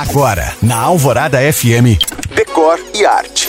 Agora, na Alvorada FM, Decor e Arte.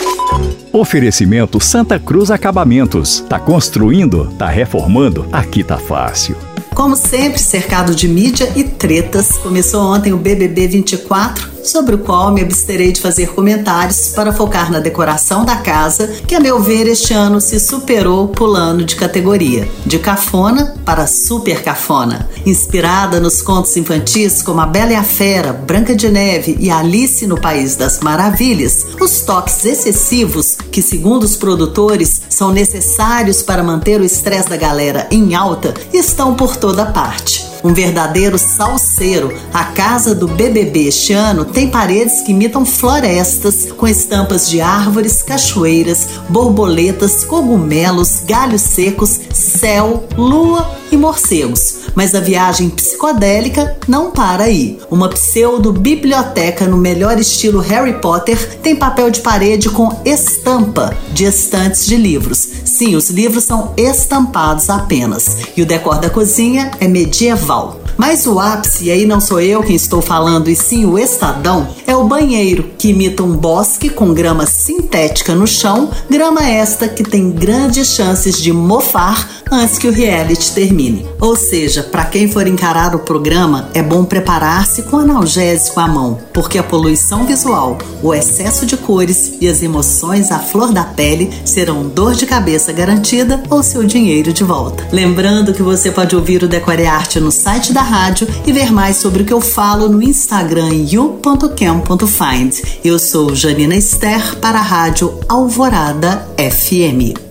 Oferecimento Santa Cruz Acabamentos. Tá construindo? Tá reformando? Aqui tá fácil. Como sempre, cercado de mídia e tretas, começou ontem o BBB 24 sobre o qual me absterei de fazer comentários para focar na decoração da casa, que a meu ver este ano se superou pulando de categoria, de cafona para super cafona. Inspirada nos contos infantis como A Bela e a Fera, Branca de Neve e Alice no País das Maravilhas, os toques excessivos, que segundo os produtores são necessários para manter o estresse da galera em alta, estão por toda parte um verdadeiro salseiro. A casa do BBB este ano tem paredes que imitam florestas, com estampas de árvores, cachoeiras, borboletas, cogumelos, galhos secos, céu, lua e morcegos. Mas a viagem psicodélica não para aí. Uma pseudo-biblioteca no melhor estilo Harry Potter tem papel de parede com estampa de estantes de livros. Sim, os livros são estampados apenas. E o decor da cozinha é medieval. Mas o ápice, e aí não sou eu quem estou falando, e sim o Estadão, é o banheiro, que imita um bosque com grama sintética no chão, grama esta que tem grandes chances de mofar antes que o reality termine. Ou seja, para quem for encarar o programa, é bom preparar-se com analgésico à mão, porque a poluição visual, o excesso de cores e as emoções à flor da pele serão dor de cabeça garantida ou seu dinheiro de volta. Lembrando que você pode ouvir o Decore Arte no site da rádio e ver mais sobre o que eu falo no Instagram you.cam.find. Eu sou Janina Esther para a Rádio Alvorada FM.